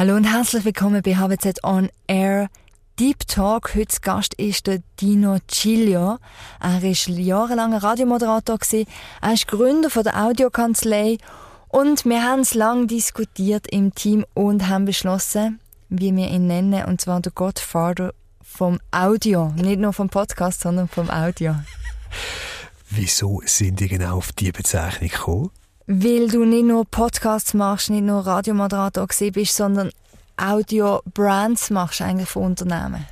Hallo und herzlich willkommen bei HWZ On Air Deep Talk. Heute Gast ist der Dino Ciglio. Er war jahrelanger Radiomoderator. Er ist Gründer von der Audiokanzlei. Und wir haben es lange diskutiert im Team und haben beschlossen, wie wir ihn nennen, und zwar der Godfather vom Audio. Nicht nur vom Podcast, sondern vom Audio. Wieso sind die genau auf diese Bezeichnung gekommen? Weil du nicht nur Podcasts machst, nicht nur Radiomoderator bist, sondern Audio-Brands machst eigentlich von Unternehmen.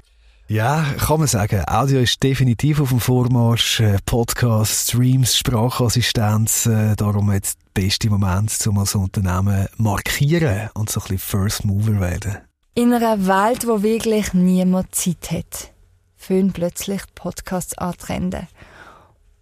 Ja, kann man sagen. Audio ist definitiv auf dem Vormarsch. Äh, Podcast, Streams, Sprachassistenz. Äh, darum jetzt der beste Moment, um als Unternehmen markieren und so ein bisschen First Mover werden. In einer Welt, wo wirklich niemand Zeit hat, füllen plötzlich Podcasts antrenden.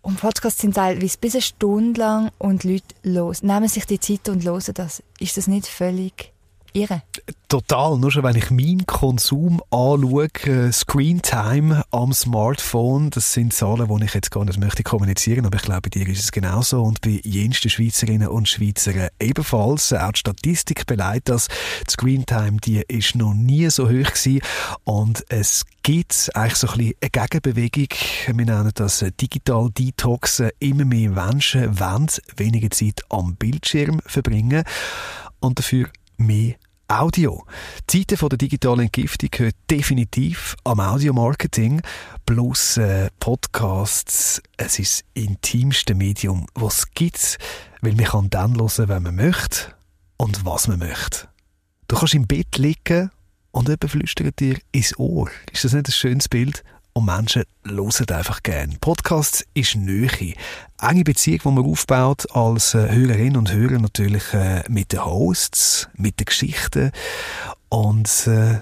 Und Podcasts sind teilweise bis eine Stunde lang und Leute los, nehmen sich die Zeit und hören das. Ist das nicht völlig irre? Total. Nur schon, wenn ich meinen Konsum anschaue, äh, Screentime am Smartphone, das sind Zahlen, die ich jetzt gar nicht möchte kommunizieren, aber ich glaube, bei dir ist es genauso und bei jensten Schweizerinnen und Schweizern ebenfalls. Auch die Statistik beleidigt das. Die Screentime, die ist noch nie so hoch gewesen und es gibt eigentlich so ein bisschen eine Gegenbewegung. Wir nennen das Digital Detoxen. Immer mehr Menschen wollen weniger Zeit am Bildschirm verbringen und dafür mehr Audio. Die Zeiten von der digitalen Entgiftung gehört definitiv am Audiomarketing. Plus äh, Podcasts, es ist das intimste Medium, was es gibt, weil man kann dann hören, wenn man möchte und was man möchte. Du kannst im Bett liegen und jemand flüstert dir ins Ohr. Ist das nicht ein schönes Bild? Und Menschen hören einfach gern. Podcasts ist Nähe. Enge Beziehung, die man aufbaut als äh, Hörerin und Hörer natürlich äh, mit den Hosts, mit den Geschichten und äh,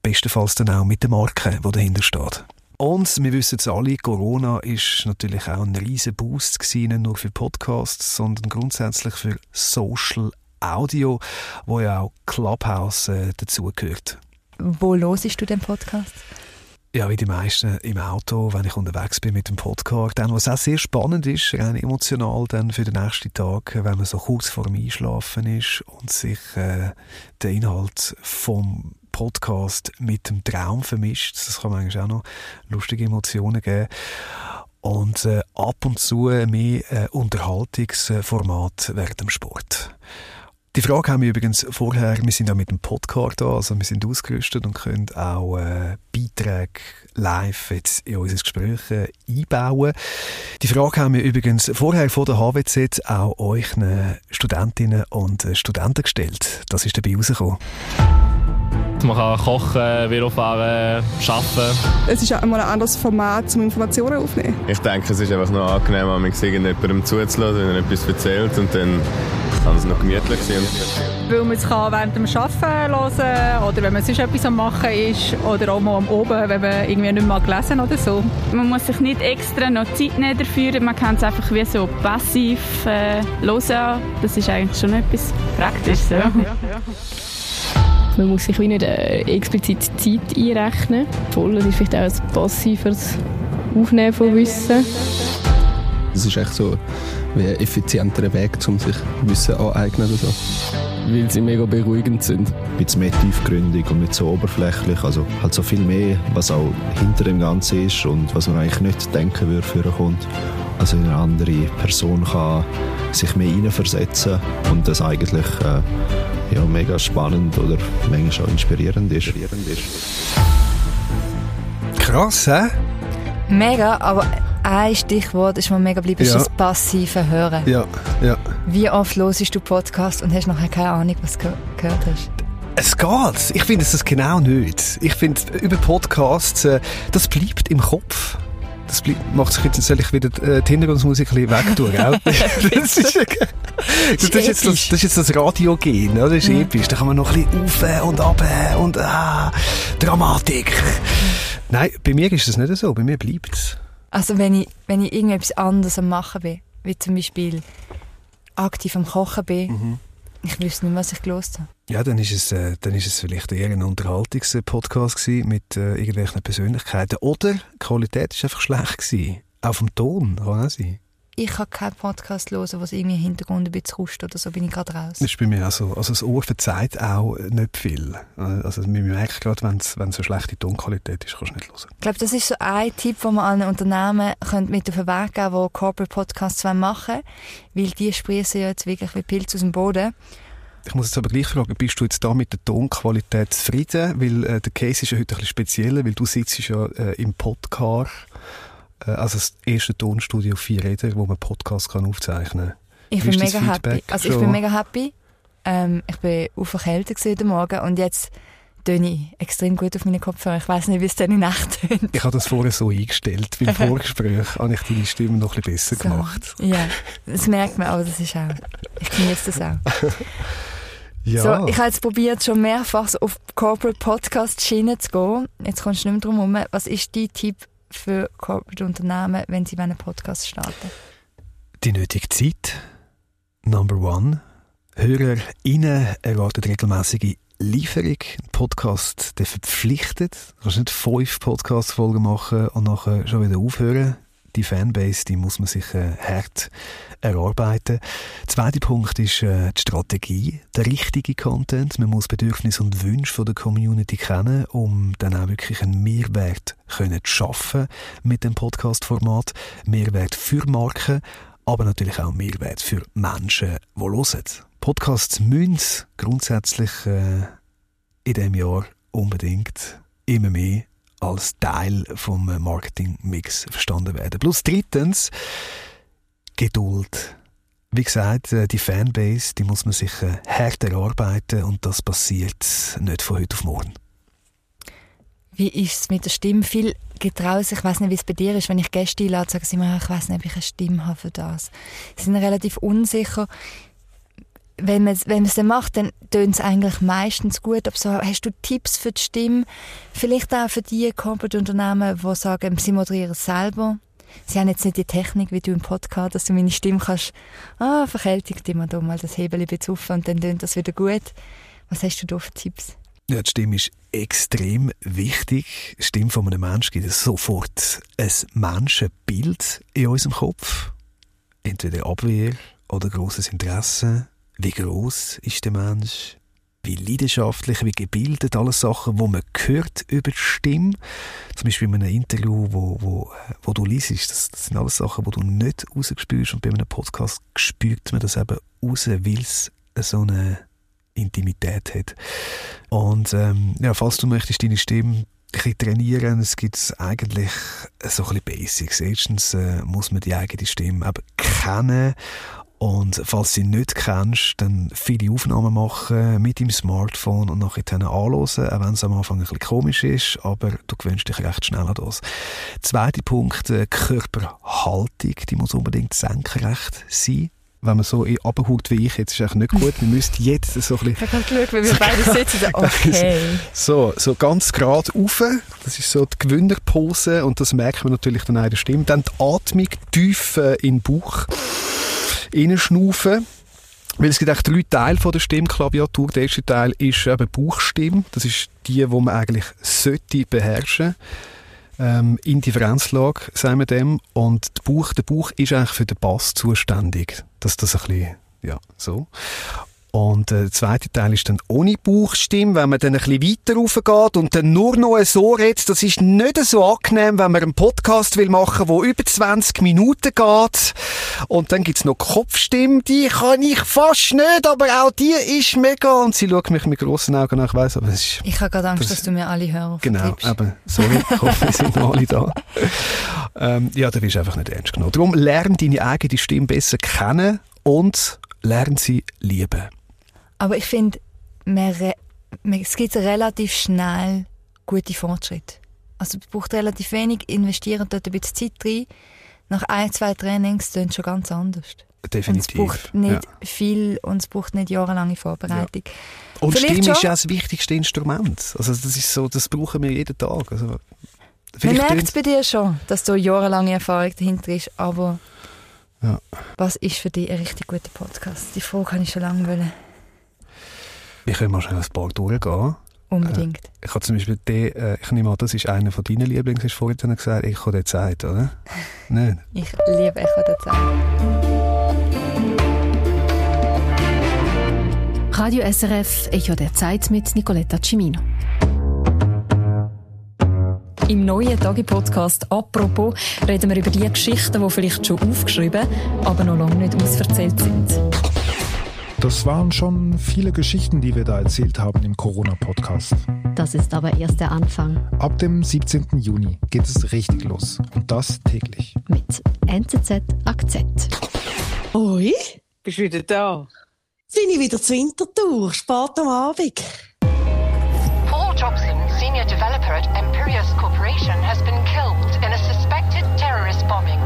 bestenfalls dann auch mit der Marke, die dahinter steht. Und wir wissen es alle, Corona ist natürlich auch ein riesen Boost gewesen, nicht nur für Podcasts, sondern grundsätzlich für Social Audio, wo ja auch Clubhouse äh, dazugehört. Wo hörst du den Podcast? Ja, wie die meisten im Auto, wenn ich unterwegs bin mit dem Podcast. Dann, was auch sehr spannend ist, rein emotional dann für den nächsten Tag, wenn man so kurz vor dem Einschlafen ist und sich äh, der Inhalt vom Podcast mit dem Traum vermischt. Das kann man eigentlich auch noch lustige Emotionen geben. Und äh, ab und zu mehr äh, Unterhaltungsformat während dem Sport. Die Frage haben wir übrigens vorher, wir sind ja mit dem Podcast da, also wir sind ausgerüstet und können auch äh, Beiträge live jetzt in unser Gespräch äh, einbauen. Die Frage haben wir übrigens vorher von der HWZ auch euch Studentinnen und äh, Studenten gestellt. Das ist dabei rausgekommen. Man kann kochen, Velo fahren, arbeiten. Es ist auch einmal ein anderes Format, um Informationen aufzunehmen. Ich denke, es ist einfach noch angenehm, wenn man irgendjemandem zuzulassen, wenn er etwas erzählt und dann kann es noch gemütlich sein. Weil man es während dem Arbeiten hören oder wenn man sonst etwas am Machen ist oder auch mal am Oben, wenn man irgendwie nicht mal gelesen oder so. Man muss sich nicht extra noch Zeit nehmen dafür, man kann es einfach wie so passiv äh, hören. Das ist eigentlich schon etwas Praktisches. Ja. Ja, ja. Man muss sich wie nicht äh, explizit Zeit einrechnen. Voll, das ist vielleicht auch ein passiveres Aufnehmen von Wissen. Das ist echt so wie ein effizienterer Weg, um sich Wissen aneignen oder so. Weil sie mega beruhigend sind. Ein bisschen mehr tiefgründig und nicht so oberflächlich. Also halt so viel mehr, was auch hinter dem Ganzen ist und was man eigentlich nicht denken würde, für kommt. Also eine andere Person kann sich mehr hineinversetzen und das eigentlich äh, ja, mega spannend oder manchmal auch inspirierend ist. Krass, hä? Mega, aber ein Stichwort ist mir mega geblieben, ja. ist das passive Hören. Ja, ja. Wie oft hörst du Podcast und hast nachher keine Ahnung, was du gehört hast? Es geht. Ich finde es genau nicht. Ich finde, über Podcasts, äh, das bleibt im Kopf das macht sich jetzt, soll ich wieder äh, die Hintergrundmusik ein bisschen wegtun, gell? das, ist, das, ist jetzt das, das ist jetzt das Radiogen, oder? Das ist ja. episch. Da kann man noch ein bisschen auf und ab und ah, Dramatik. Nein, bei mir ist das nicht so. Bei mir bleibt es. Also wenn ich, wenn ich irgendetwas anderes am machen bin, wie zum Beispiel aktiv am Kochen bin, mhm ich wüsste nicht, was ich gelost habe. Ja, dann ist es, äh, dann ist es vielleicht eher ein Unterhaltungspodcast mit äh, irgendwelchen Persönlichkeiten. Oder die Qualität war einfach schlecht gewesen. Auch vom Ton kann auch sein. Ich kann keinen Podcast hören, was irgendwie im Hintergrund ein bisschen ruscht oder so, bin ich gerade raus. Das ist bei mir auch so. Also das Ohr verzeiht auch nicht viel. Also man merkt gerade, wenn es eine schlechte Tonqualität ist, kannst du nicht hören. Ich glaube, das ist so ein Tipp, den man allen Unternehmen mit auf den Weg geben die Corporate Podcasts machen wollen, weil die sprießen ja jetzt wirklich wie Pilze aus dem Boden. Ich muss jetzt aber gleich fragen, bist du jetzt da mit der Tonqualität zufrieden? Weil äh, der Case ist ja heute ein bisschen spezieller, weil du sitzt ja äh, im Podcast, also das erste Tonstudio vier Räder, wo man Podcast kann aufzeichnen kann. Ich bin mega happy. Also ich bin mega happy. Ähm, ich bin aufgekältet heute Morgen und jetzt töne ich extrem gut auf meinen Kopfhörer. Ich weiß nicht, wie es dann in Nacht tönt. Ich habe das vorher so eingestellt. Beim Vorgespräch habe ich deine Stimme noch ein bisschen besser so. gemacht. Ja, das merkt man, aber das ist auch, ich genieße das auch. Ja. So, ich habe jetzt probiert, schon mehrfach so auf Corporate Podcast Schiene zu gehen. Jetzt kommst du nicht mehr drum herum. Was ist dein Tipp für Corporate Unternehmen, wenn sie einen Podcast starten? Die nötige Zeit. Number one. HörerInnen erwarten regelmäßige Lieferung. Ein Podcast, der verpflichtet. Du kannst nicht fünf Podcast-Folgen machen und nachher schon wieder aufhören die Fanbase, die muss man sich äh, hart erarbeiten. Der zweite Punkt ist äh, die Strategie, der richtige Content. Man muss Bedürfnisse und Wünsche von der Community kennen, um dann auch wirklich einen Mehrwert können zu schaffen mit dem Podcast-Format. Mehrwert für Marken, aber natürlich auch Mehrwert für Menschen, die hören. Podcasts müssen grundsätzlich äh, in diesem Jahr unbedingt immer mehr als Teil vom Marketingmix verstanden werden. Plus drittens Geduld. Wie gesagt, äh, die Fanbase, die muss man sich äh, hart erarbeiten und das passiert nicht von heute auf morgen. Wie ist es mit der Stimme? Viel getrauen sich, ich weiß nicht, wie es bei dir ist, wenn ich Gäste einlade, sagen sie mir, ich weiß nicht, ob ich eine Stimme habe für das. Sie sind relativ unsicher wenn man wenn es dann macht, dann tönt es eigentlich meistens gut. Aber so, hast du Tipps für die Stimme? Vielleicht auch für die Corporate-Unternehmen, die sagen, sie moderieren es selber. Sie haben jetzt nicht die Technik wie du im Podcast, dass du meine Stimme kannst, ah, verkältigt immer da mal das Hebel bezupfen und dann tönt das wieder gut. Was hast du da für Tipps? Ja, die Stimme ist extrem wichtig. Die Stimme von einem Menschen gibt sofort ein Menschenbild in unserem Kopf. Entweder Abwehr oder großes Interesse wie groß ist der Mensch? Wie leidenschaftlich, wie gebildet, alles Sachen, wo man hört über die Stimme. Zum Beispiel in einem Interview, wo, wo, wo du liest, das, das sind alles Sachen, wo du nicht rausspürst. Und bei einem Podcast spürt man das eben raus, weil es so eine Intimität hat. Und ähm, ja, falls du möchtest deine Stimme bisschen trainieren, es gibt eigentlich so ein bisschen Basics. Erstens äh, muss man die eigene Stimme eben kennen und falls du sie nicht kennst, dann viele Aufnahmen machen mit dem Smartphone und nachher dann anhören, auch wenn es am Anfang ein bisschen komisch ist, aber du gewöhnst dich recht schnell an das. Zweiter Punkt, äh, Körperhaltung, die muss unbedingt senkrecht sein wenn man so abhaut wie ich, jetzt ist eigentlich nicht gut. Wir müssten jetzt so ein bisschen... Ich habe geschaut, wie wir beide sitzen. Okay. so, so ganz gerade rauf. Das ist so die Gewinnerpose und das merkt man natürlich dann auch in der Stimme. Dann die Atmung tief äh, in den Bauch reinschnaufen. Weil es gibt eigentlich drei Teile von der Stimmklaviatur. Der erste Teil ist eben Bauchstimme. Das ist die, die man eigentlich sollte beherrschen ähm, Indifferenzlage, sagen wir dem. Und der Bauch, der Bauch ist eigentlich für den Bass zuständig. Dass das ein bisschen, ja, so. Und äh, der zweite Teil ist dann ohne Bauchstimme, wenn man dann ein bisschen weiter raufgeht und dann nur noch so redet. Das ist nicht so angenehm, wenn man einen Podcast will machen, der über 20 Minuten geht. Und dann gibt's noch Kopfstimme, die kann ich fast nicht, aber auch die ist mega. Und sie schaut mich mit grossen Augen an, ich weiss, aber es ist... Ich habe gerade Angst, das, dass du mir alle Hörer Genau, eben, sorry, ich hoffe, wir sind alle da. Ähm, ja, da wirst du einfach nicht ernst genommen. Darum lern deine eigene Stimme besser kennen und lern sie lieben. Aber ich finde, es gibt relativ schnell gute Fortschritte. Also es braucht relativ wenig, investieren dort ein bisschen Zeit rein. Nach ein, zwei Trainings es schon ganz anders. Definitiv. Und es braucht nicht ja. viel und es braucht nicht jahrelange Vorbereitung. Ja. Und Vielleicht Stimme schon. ist ja das wichtigste Instrument. Also das ist so, das brauchen wir jeden Tag. Also, Man merkt es bei dir schon, dass du jahrelange Erfahrung dahinter ist, aber ja. was ist für dich ein richtig guter Podcast? Die Frage kann ich schon lange wollen. Wir können mal schnell ein paar durchgehen. Unbedingt. Äh, ich habe zum Beispiel den, äh, ich nehme an, das ist einer von deinen Lieblings, hast du vorhin gesagt, Echo der Zeit, oder? Nein. Ich liebe Echo der Zeit. Radio SRF Echo der Zeit mit Nicoletta Cimino. Im neuen Tagi-Podcast «Apropos» reden wir über die Geschichten, die vielleicht schon aufgeschrieben, aber noch lange nicht ausverzählt sind. Das waren schon viele Geschichten, die wir da erzählt haben im Corona-Podcast. Das ist aber erst der Anfang. Ab dem 17. Juni geht es richtig los. Und das täglich. Mit NZZ Akzent. Oi, bist du wieder da? Sind ich wieder zur Wintertour, spät am Abend. Paul Jobson, senior developer at Imperius Corporation, has been killed in a suspected terrorist bombing.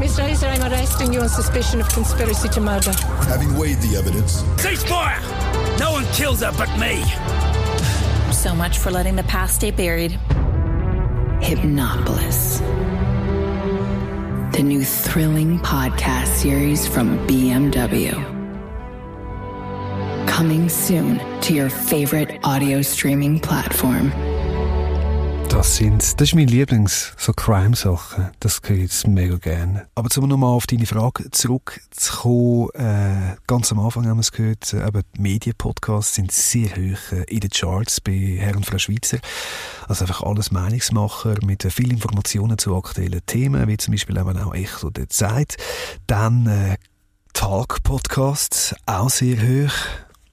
Mr. Hazer, I'm arresting you on suspicion of conspiracy to murder. Having weighed the evidence. Ceasefire! No one kills her but me. So much for letting the past stay buried. Hypnopolis. The new thrilling podcast series from BMW. Coming soon to your favorite audio streaming platform. Das sind, das ist mein Lieblings, so Crime-Sachen. Das höre ich jetzt mega gerne. Aber um nochmal auf deine Frage zurückzukommen, äh, ganz am Anfang haben wir es gehört, äh, eben Medienpodcasts sind sehr hoch äh, in den Charts bei Herr und Frau Schweizer. Also einfach alles Meinungsmacher mit äh, viel Informationen zu aktuellen Themen, wie zum Beispiel eben auch Echo der Zeit. Dann äh, Talk-Podcasts, auch sehr hoch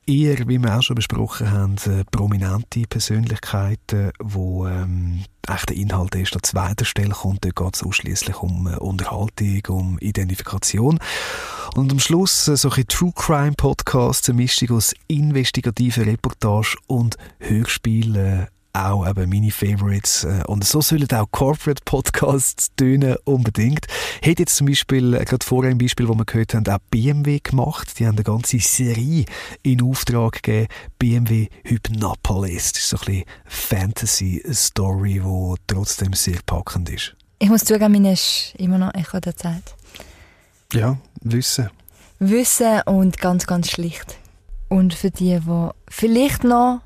eher, wie wir auch schon besprochen haben, äh, prominente Persönlichkeiten, wo ähm, echt der Inhalt erst an zweiter Stelle kommt. Dort geht es ausschließlich um äh, Unterhaltung, um Identifikation. Und am Schluss äh, solche True Crime Podcasts, eine Mischung aus investigativer Reportage und Hörspielen auch eben meine Favorites. Äh, und so sollen auch Corporate Podcasts tönen, unbedingt. Hätte jetzt zum Beispiel, äh, gerade vorher ein Beispiel, wo wir gehört haben, auch BMW gemacht. Die haben eine ganze Serie in Auftrag gegeben. BMW Hypnopolis. Das ist so ein bisschen Fantasy-Story, die trotzdem sehr packend ist. Ich muss zugeben, meine ist immer noch Echo der Zeit. Ja, Wissen. Wissen und ganz, ganz schlicht. Und für die, die vielleicht noch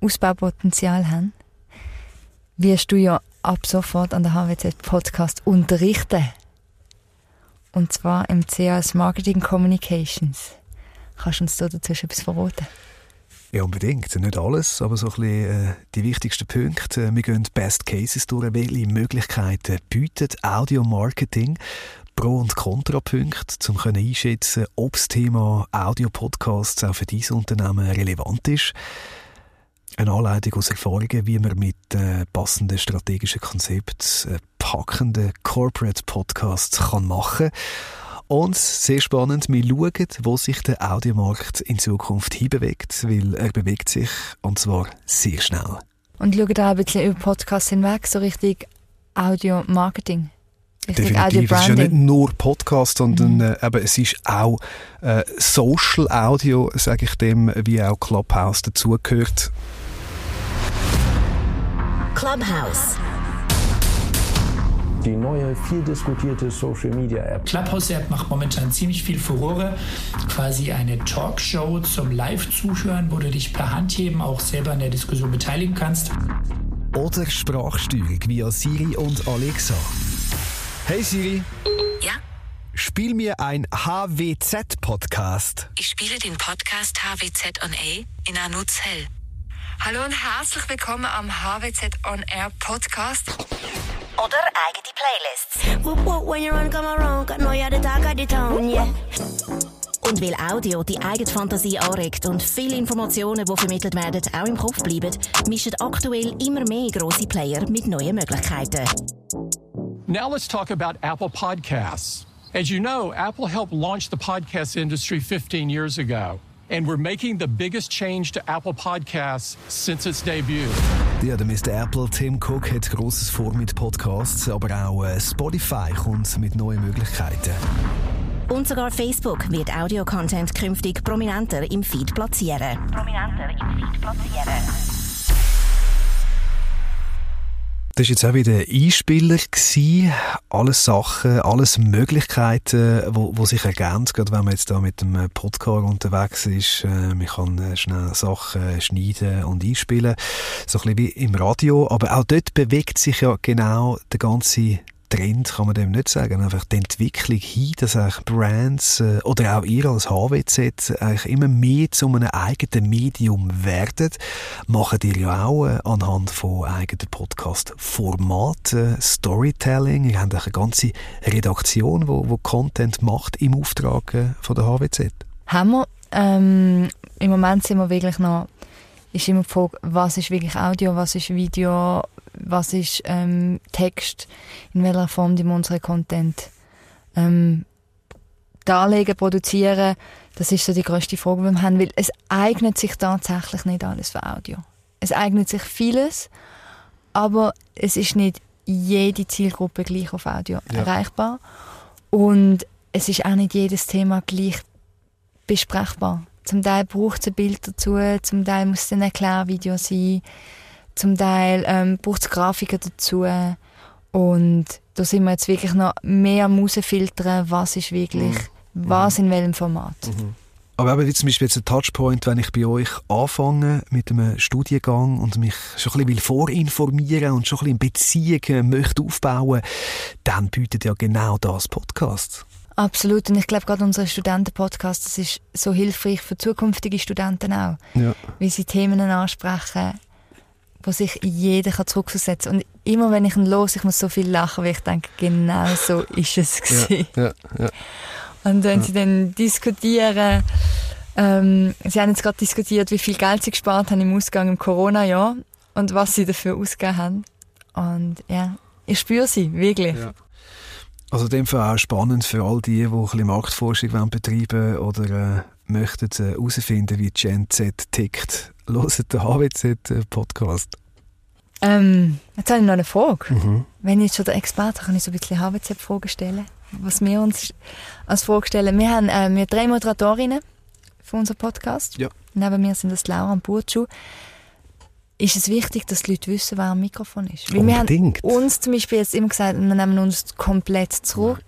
Ausbaupotenzial haben, wirst du ja ab sofort an der HWZ Podcast unterrichten. Und zwar im CAS Marketing Communications. Kannst du uns da dazu etwas verraten? Ja, unbedingt. Nicht alles, aber so ein bisschen äh, die wichtigsten Punkte. Wir gehen Best Cases durch. Welche Möglichkeiten bietet Audio Marketing? Pro- und Kontrapunkte, um einschätzen ob das Thema Audio-Podcasts auch für dieses Unternehmen relevant ist eine Anleitung aus Erfahrungen, wie man mit äh, passenden strategischen Konzepten äh, packende Corporate Podcasts kann machen und sehr spannend, wir schauen, wo sich der Audiomarkt in Zukunft hinbewegt, weil er bewegt sich, und zwar sehr schnell. Und schauen da ein bisschen über Podcasts hinweg, so richtig Audio-Marketing. Definitiv. Es ist ja nicht nur Podcast, sondern mhm. äh, eben, es ist auch äh, Social Audio, sage ich dem, wie auch Clubhouse dazugehört. Clubhouse. Die neue, viel diskutierte Social Media App. Clubhouse App macht momentan ziemlich viel Furore. Quasi eine Talkshow zum Live-Zuhören, wo du dich per Handheben auch selber an der Diskussion beteiligen kannst. Oder Sprachsteuerung via Siri und Alexa. Hey Siri. Ja? Spiel mir ein HWZ-Podcast. Ich spiele den Podcast HWZ on A in Anuzel. Hallo und herzlich willkommen am HWZ On Air Podcast. Oder eigene Playlists. Und weil Audio die eigene Fantasie anregt und viele Informationen, die vermittelt werden, auch im Kopf bleiben, mischen aktuell immer mehr grosse Player mit neuen Möglichkeiten. Now let's talk about Apple Podcasts. As you know, Apple helped launch the podcast industry 15 years ago. And we're making the biggest change to Apple Podcasts since its debut. Ja, der Mr. Apple, Tim Cook, hat Grosses vor mit Podcasts, aber auch äh, Spotify kommt mit neuen Möglichkeiten. Und sogar Facebook wird Audio-Content künftig prominenter im Feed platzieren. Prominenter im Feed platzieren. Das war jetzt auch wieder Einspieler. Gewesen. Alles Sachen, alles Möglichkeiten, wo, wo sich ergänzen, gerade wenn man jetzt da mit dem Podcast unterwegs ist. Äh, man kann äh, schnell Sachen schneiden und einspielen. So ein bisschen wie im Radio. Aber auch dort bewegt sich ja genau der ganze Trend kann man dem nicht sagen, einfach die Entwicklung hin, dass eigentlich Brands äh, oder auch ihr als HWZ eigentlich immer mehr zu einem eigenen Medium werden, machen ihr ja auch äh, anhand von eigenen Podcast-Formaten, äh, Storytelling, ihr habt eine ganze Redaktion, wo, wo Content macht im Auftrag äh, von der HWZ. Haben wir, ähm, im Moment sind wir wirklich noch, ist immer die Frage, was ist wirklich Audio, was ist Video, was ist ähm, Text, in welcher Form die wir unseren Content ähm, darlegen, produzieren. Das ist so die größte Frage, die wir haben, weil es eignet sich tatsächlich nicht alles für Audio. Es eignet sich vieles, aber es ist nicht jede Zielgruppe gleich auf Audio ja. erreichbar und es ist auch nicht jedes Thema gleich besprechbar. Zum Teil braucht es ein Bild dazu, zum Teil muss es ein Erklärvideo sein. Zum Teil ähm, braucht es Grafiken dazu. Und da sind wir jetzt wirklich noch mehr am filtern, was ist wirklich, mhm. was in welchem Format. Mhm. Aber eben, wie zum Beispiel jetzt ein Touchpoint, wenn ich bei euch anfange mit einem Studiengang und mich schon ein bisschen vorinformieren und schon ein bisschen Beziehungen möchte aufbauen, dann bietet ja genau das Podcast. Absolut. Und ich glaube, gerade unser Studentenpodcast, das ist so hilfreich für zukünftige Studenten auch. Ja. Wie sie Themen ansprechen, wo sich jeder kann zurückversetzen kann. Und immer wenn ich ihn los, ich muss so viel lachen, weil ich denke, genau so ist es gewesen. Ja, ja, ja. Und wenn sie dann diskutieren, ähm, sie haben jetzt gerade diskutiert, wie viel Geld sie gespart haben im Ausgang im Corona-Jahr und was sie dafür ausgegeben haben. Und ja, ich spüre sie, wirklich. Also in dem Fall auch spannend für all die, die ein bisschen Marktforschung betreiben oder äh, möchten herausfinden, äh, wie Gen Z tickt hört den HWZ-Podcast? Ähm, jetzt habe ich noch eine Frage. Mhm. Wenn ich jetzt schon der Experte kann ich so ein bisschen HWZ-Fragen stellen. Was wir uns als Frage stellen. Wir haben äh, wir drei Moderatorinnen für unseren Podcast. Ja. Neben mir sind das Laura und Burtschuh. Ist es wichtig, dass die Leute wissen, wer am Mikrofon ist? Weil Unbedingt. wir haben uns zum Beispiel jetzt immer gesagt, wir nehmen uns komplett zurück.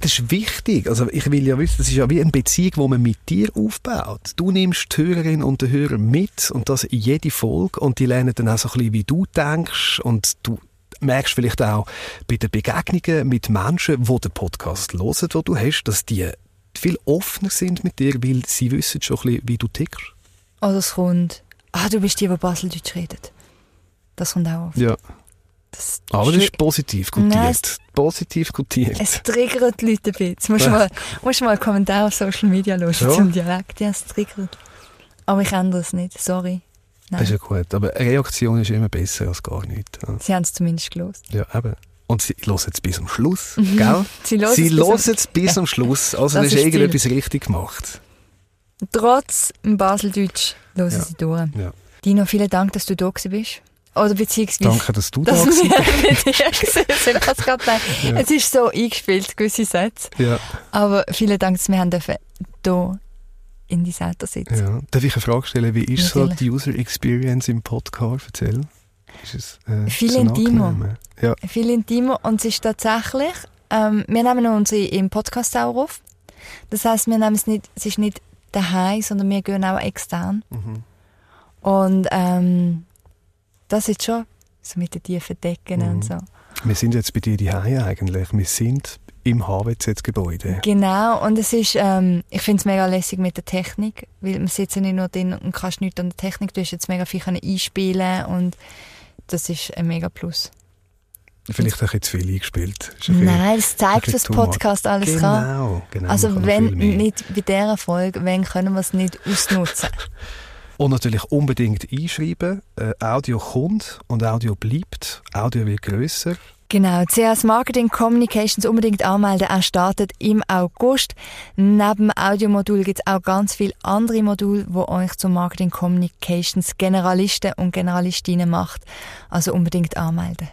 Das ist wichtig. Also ich will ja wissen, das ist ja wie eine Beziehung, die man mit dir aufbaut. Du nimmst die Hörerin und den Hörer mit und das in jede Folge und die lernen dann auch so ein bisschen, wie du denkst und du merkst vielleicht auch bei den Begegnungen mit Menschen, die den Podcast hören, den du hast, dass die viel offener sind mit dir, weil sie wissen schon ein bisschen, wie du tickst. Oder es kommt, ah, du bist die, die Baseldeutsch redet. Das kommt auch oft. Ja. Das Aber das ist positiv gutiert. Nein, positiv gutiert. Es triggert die Leute ein bisschen. Musst du mal, musst mal einen Kommentar auf Social Media hören ja. zum Dialekt. Ja, es triggert. Aber ich ändere es nicht, sorry. Nein. Das ist ja gut. Aber eine Reaktion ist immer besser als gar nichts. Sie haben es zumindest gelost. Ja, eben. Und sie hören es bis zum Schluss, gell? sie hören es bis, bis zum Schluss. Also das ist irgendetwas richtig gemacht. Trotz dem Baseldeutsch hören ja. sie durch. Ja. Dino, vielen Dank, dass du da bist. Oder beziehungsweise... Danke, dass du dass da bist. ja. Es ist so eingespielt, gewisse Sätze. Ja. Aber vielen Dank, dass wir haben dürfen hier in die Seite sitzen. Ja. Darf ich eine Frage stellen? Wie ist Natürlich. so die User Experience im Podcast? Erzähl. Ist es, äh, viel so intimer. Ja. Viel intimer. Und es ist tatsächlich... Ähm, wir nehmen unsere im Podcast auch auf. Das heisst, wir nehmen es nicht... Es ist nicht daheim, sondern wir gehen auch extern. Mhm. Und... Ähm, das ist schon so mit den tiefen Decken mhm. und so. Wir sind jetzt bei dir daheim eigentlich. Wir sind im HWZ-Gebäude. Genau, und es ist, ähm, ich finde es mega lässig mit der Technik, weil man sitzt nicht nur drin und kannst nichts an der Technik, du hast jetzt mega viel einspielen und das ist ein mega Plus. Vielleicht auch jetzt viel eingespielt. Nein, es zeigt, was Podcast alles genau, kann. Genau, also wenn nicht bei dieser Folge, wenn können wir es nicht ausnutzen? Und natürlich unbedingt einschreiben. Äh, Audio kommt und Audio bleibt. Audio wird grösser. Genau, CS Marketing Communications unbedingt anmelden. Er startet im August. Neben dem Audiomodul gibt es auch ganz viele andere Module, wo euch zum Marketing Communications Generalisten und Generalistinnen macht. Also unbedingt anmelden.